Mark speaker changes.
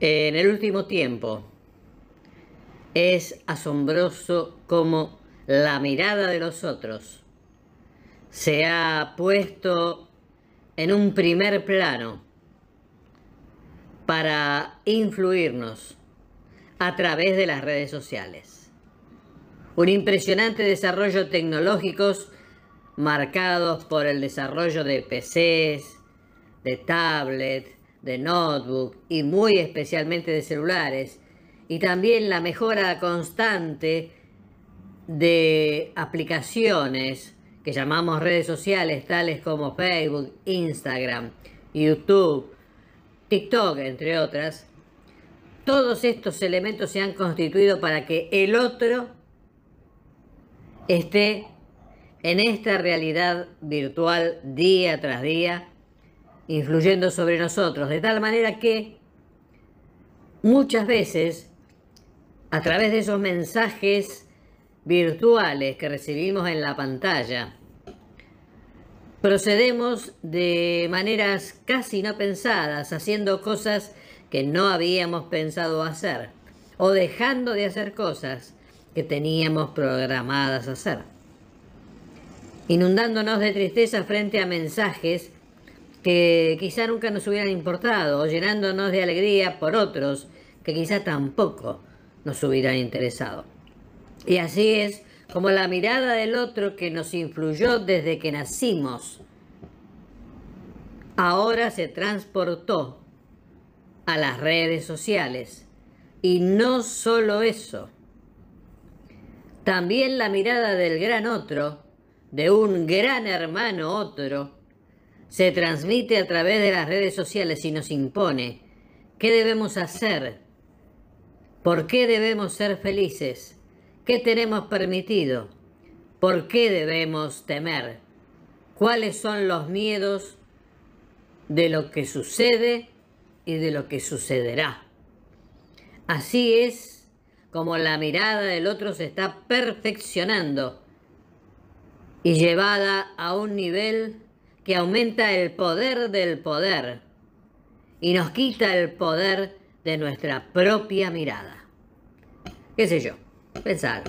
Speaker 1: En el último tiempo es asombroso cómo la mirada de los otros se ha puesto en un primer plano para influirnos a través de las redes sociales. Un impresionante desarrollo tecnológico marcados por el desarrollo de PCs, de tablets, de notebook y muy especialmente de celulares, y también la mejora constante de aplicaciones que llamamos redes sociales tales como Facebook, Instagram, YouTube, TikTok, entre otras, todos estos elementos se han constituido para que el otro esté en esta realidad virtual día tras día influyendo sobre nosotros, de tal manera que muchas veces, a través de esos mensajes virtuales que recibimos en la pantalla, procedemos de maneras casi no pensadas, haciendo cosas que no habíamos pensado hacer, o dejando de hacer cosas que teníamos programadas hacer, inundándonos de tristeza frente a mensajes que quizá nunca nos hubieran importado, o llenándonos de alegría por otros que quizá tampoco nos hubieran interesado. Y así es como la mirada del otro que nos influyó desde que nacimos, ahora se transportó a las redes sociales. Y no solo eso, también la mirada del gran otro, de un gran hermano otro, se transmite a través de las redes sociales y nos impone qué debemos hacer, por qué debemos ser felices, qué tenemos permitido, por qué debemos temer, cuáles son los miedos de lo que sucede y de lo que sucederá. Así es como la mirada del otro se está perfeccionando y llevada a un nivel que aumenta el poder del poder y nos quita el poder de nuestra propia mirada. ¿Qué sé yo? Pensar.